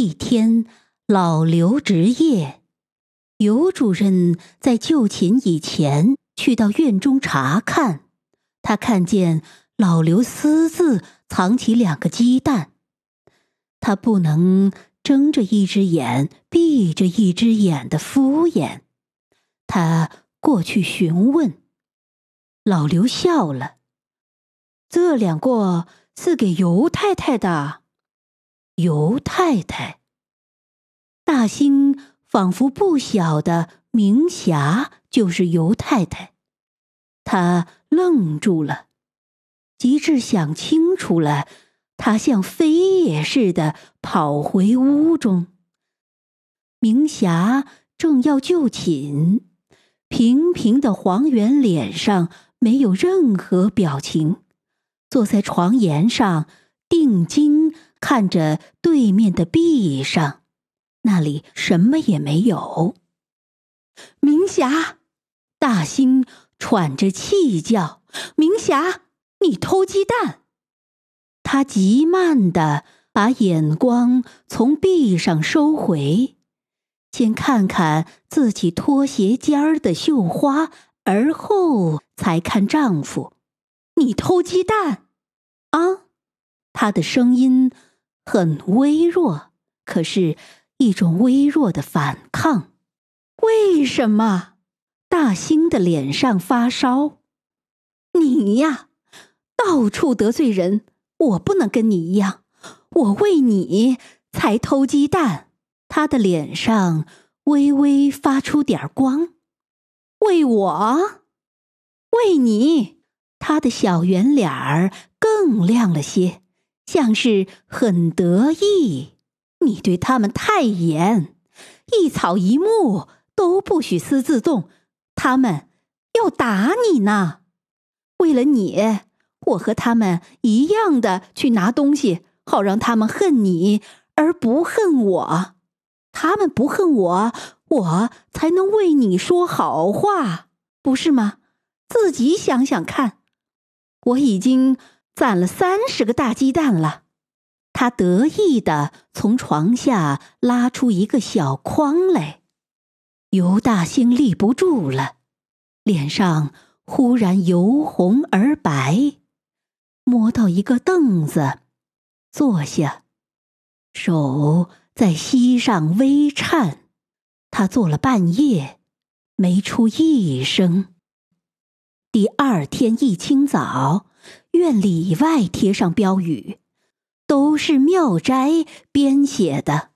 一天，老刘值夜，尤主任在就寝以前去到院中查看，他看见老刘私自藏起两个鸡蛋，他不能睁着一只眼闭着一只眼的敷衍，他过去询问，老刘笑了，这两个是给尤太太的。尤太太，大兴仿佛不晓得明霞就是尤太太，他愣住了，及至想清楚了，他像飞也似的跑回屋中。明霞正要就寝，平平的黄圆脸上没有任何表情，坐在床沿上定睛。看着对面的壁上，那里什么也没有。明霞，大兴喘着气叫：“明霞，你偷鸡蛋！”他极慢的把眼光从壁上收回，先看看自己拖鞋尖儿的绣花，而后才看丈夫：“你偷鸡蛋？啊？”他的声音。很微弱，可是，一种微弱的反抗。为什么？大兴的脸上发烧。你呀，到处得罪人。我不能跟你一样。我为你才偷鸡蛋。他的脸上微微发出点光。为我？为你？他的小圆脸儿更亮了些。像是很得意，你对他们太严，一草一木都不许私自动，他们要打你呢。为了你，我和他们一样的去拿东西，好让他们恨你而不恨我。他们不恨我，我才能为你说好话，不是吗？自己想想看，我已经。攒了三十个大鸡蛋了，他得意的从床下拉出一个小筐来。尤大兴立不住了，脸上忽然由红而白，摸到一个凳子，坐下，手在膝上微颤。他坐了半夜，没出一声。第二天一清早。院里外贴上标语，都是妙斋编写的。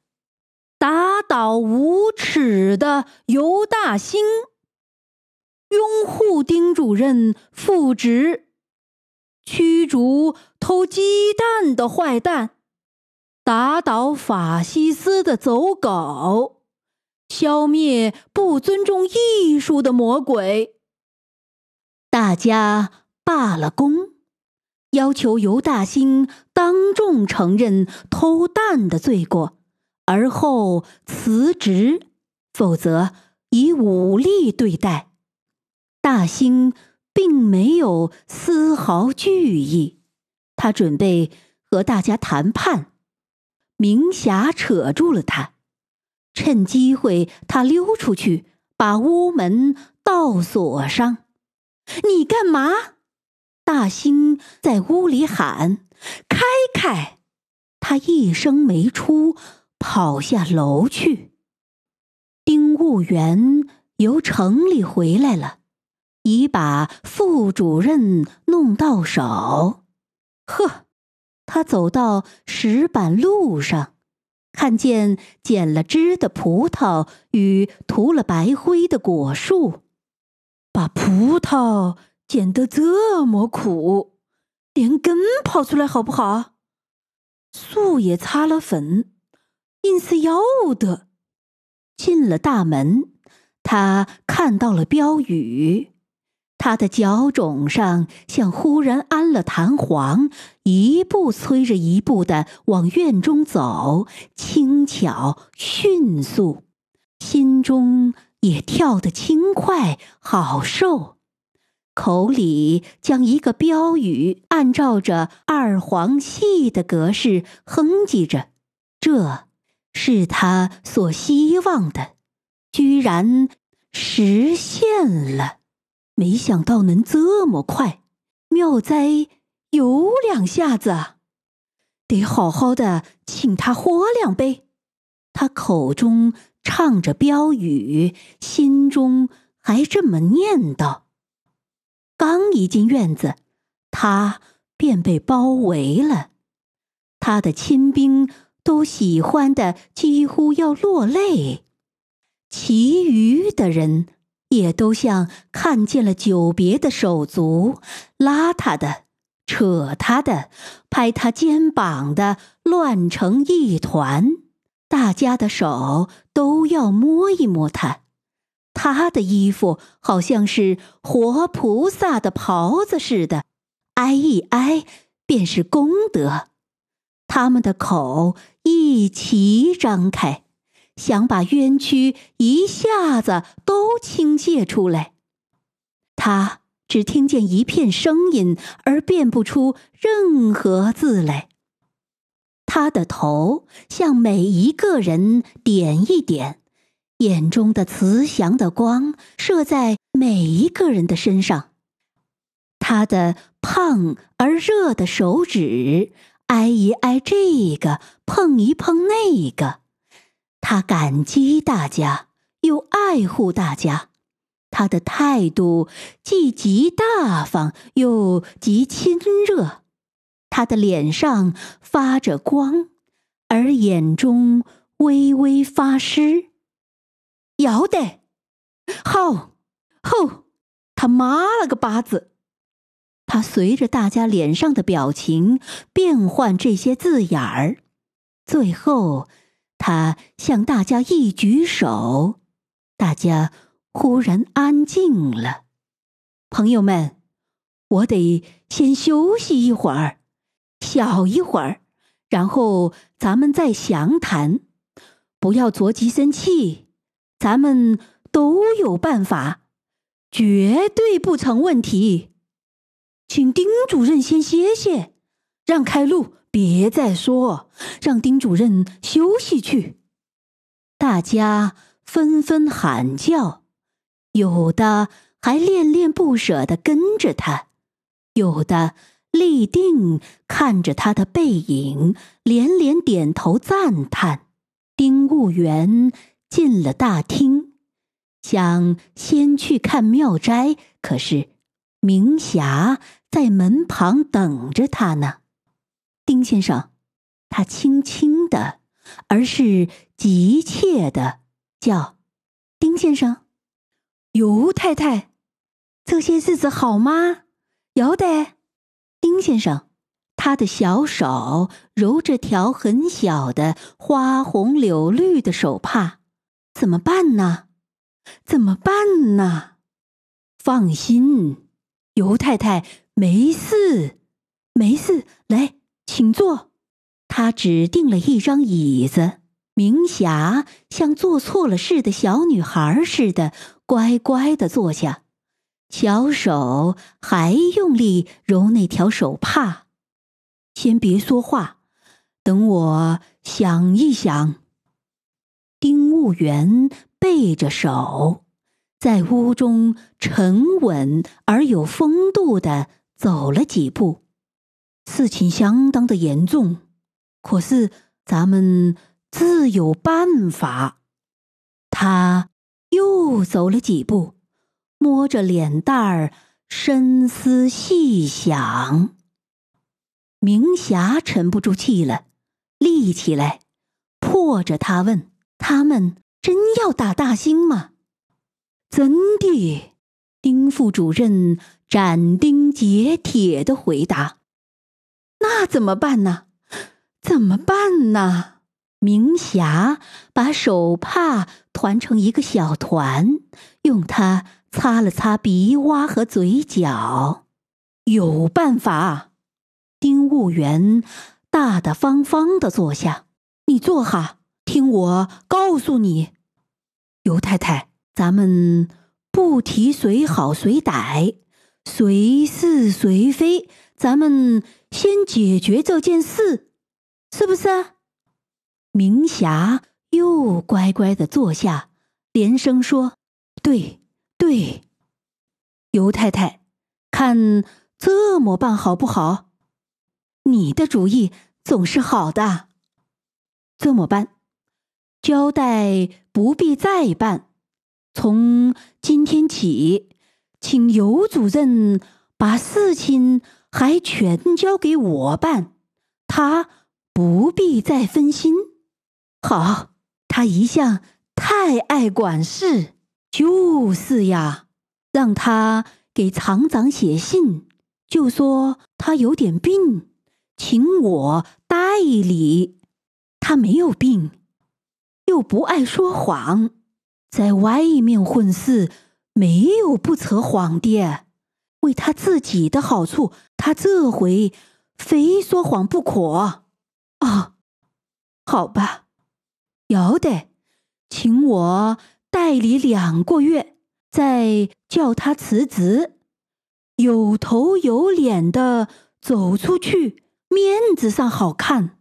打倒无耻的尤大兴，拥护丁主任复职，驱逐偷鸡蛋的坏蛋，打倒法西斯的走狗，消灭不尊重艺术的魔鬼。大家罢了工。要求尤大兴当众承认偷蛋的罪过，而后辞职，否则以武力对待。大兴并没有丝毫惧意，他准备和大家谈判。明霞扯住了他，趁机会他溜出去，把屋门倒锁上。你干嘛？大兴在屋里喊：“开开！”他一声没出，跑下楼去。丁务员由城里回来了，已把副主任弄到手。呵，他走到石板路上，看见剪了枝的葡萄与涂了白灰的果树，把葡萄。剪得这么苦，连根跑出来好不好？树也擦了粉，硬是要的。进了大门，他看到了标语，他的脚肿上像忽然安了弹簧，一步催着一步的往院中走，轻巧迅速，心中也跳得轻快，好受。口里将一个标语按照着二黄戏的格式哼唧着，这是他所希望的，居然实现了。没想到能这么快，妙哉有两下子，得好好的请他喝两杯。他口中唱着标语，心中还这么念叨。刚一进院子，他便被包围了。他的亲兵都喜欢的几乎要落泪，其余的人。也都像看见了久别的手足，拉他的，扯他的，拍他肩膀的，乱成一团。大家的手都要摸一摸他，他的衣服好像是活菩萨的袍子似的，挨一挨便是功德。他们的口一齐张开。想把冤屈一下子都倾泻出来，他只听见一片声音，而辨不出任何字来。他的头向每一个人点一点，眼中的慈祥的光射在每一个人的身上。他的胖而热的手指挨一挨这个，碰一碰那个。他感激大家，又爱护大家，他的态度既极大方又极亲热，他的脸上发着光，而眼中微微发湿。要得，好，吼，他妈了个巴子！他随着大家脸上的表情变换这些字眼儿，最后。他向大家一举手，大家忽然安静了。朋友们，我得先休息一会儿，小一会儿，然后咱们再详谈。不要着急生气，咱们都有办法，绝对不成问题。请丁主任先歇歇，让开路。别再说，让丁主任休息去。大家纷纷喊叫，有的还恋恋不舍的跟着他，有的立定看着他的背影，连连点头赞叹。丁务员进了大厅，想先去看妙斋，可是明霞在门旁等着他呢。丁先生，他轻轻的，而是急切的叫：“丁先生，尤太太，这些日子好吗？有得。”丁先生，他的小手揉着条很小的花红柳绿的手帕，怎么办呢？怎么办呢？放心，尤太太没事，没事，来。请坐。他指定了一张椅子，明霞像做错了事的小女孩似的，乖乖的坐下，小手还用力揉那条手帕。先别说话，等我想一想。丁务员背着手，在屋中沉稳而有风度的走了几步。事情相当的严重，可是咱们自有办法。他又走了几步，摸着脸蛋儿，深思细想。明霞沉不住气了，立起来，迫着他问：“他们真要打大兴吗？”“真的。”丁副主任斩钉截铁的回答。那怎么办呢？怎么办呢？明霞把手帕团成一个小团，用它擦了擦鼻洼和嘴角。有办法。丁务员大大方方的坐下，你坐下，听我告诉你。尤太太，咱们不提谁好谁歹，谁是谁非。咱们先解决这件事，是不是？明霞又乖乖的坐下，连声说：“对，对。”尤太太，看这么办好不好？你的主意总是好的。这么办，交代不必再办。从今天起，请尤主任把事情还全交给我办，他不必再分心。好，他一向太爱管事，就是呀，让他给厂长写信，就说他有点病，请我代理。他没有病，又不爱说谎，在外面混事，没有不扯谎的。为他自己的好处，他这回非说谎不可。啊，好吧。要得，请我代理两个月，再叫他辞职，有头有脸的走出去，面子上好看。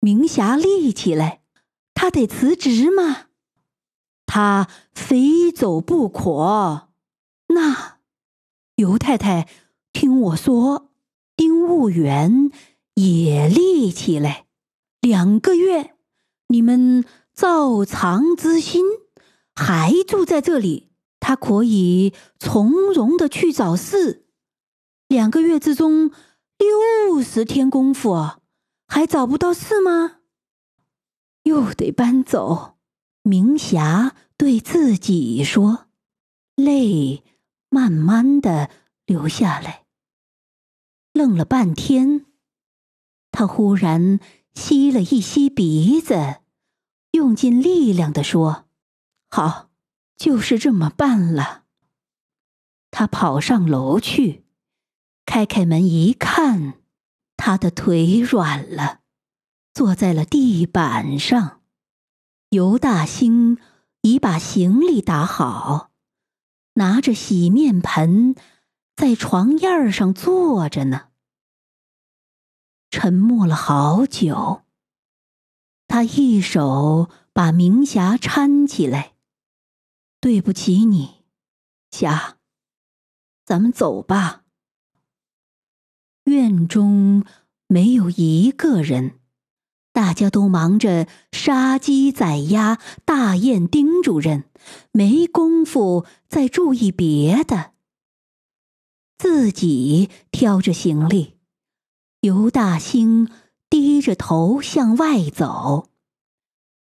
明霞立起来，他得辞职吗？他非走不可。那尤太太，听我说，丁务员也立起来，两个月。你们照常之心，还住在这里，他可以从容的去找事。两个月之中，六十天功夫，还找不到事吗？又得搬走。明霞对自己说，泪慢慢的流下来。愣了半天，他忽然。吸了一吸鼻子，用尽力量的说：“好，就是这么办了。”他跑上楼去，开开门一看，他的腿软了，坐在了地板上。尤大兴已把行李打好，拿着洗面盆，在床沿上坐着呢。沉默了好久，他一手把明霞搀起来。对不起你，霞，咱们走吧。院中没有一个人，大家都忙着杀鸡宰鸭、大宴丁主任，没工夫再注意别的。自己挑着行李。尤大兴低着头向外走，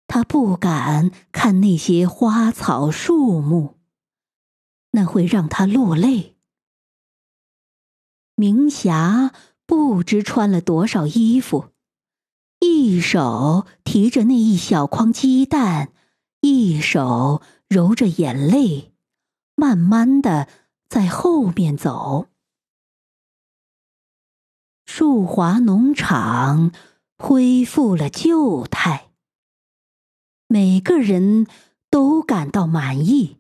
他不敢看那些花草树木，那会让他落泪。明霞不知穿了多少衣服，一手提着那一小筐鸡蛋，一手揉着眼泪，慢慢的在后面走。树华农场恢复了旧态，每个人都感到满意。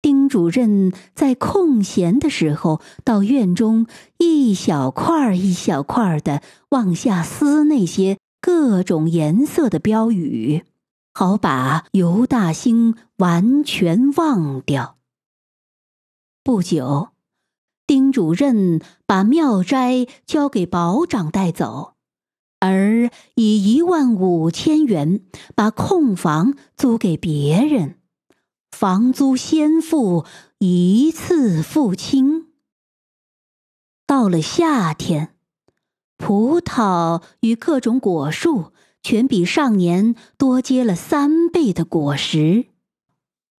丁主任在空闲的时候到院中一小块一小块的往下撕那些各种颜色的标语，好把尤大兴完全忘掉。不久。丁主任把妙斋交给保长带走，而以一万五千元把空房租给别人，房租先付，一次付清。到了夏天，葡萄与各种果树全比上年多结了三倍的果实，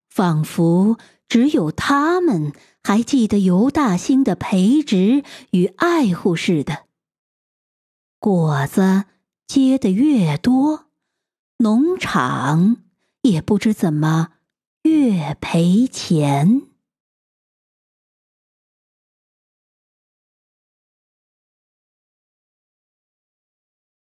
仿佛只有他们。还记得尤大兴的培植与爱护似的。果子结的越多，农场也不知怎么月赔钱。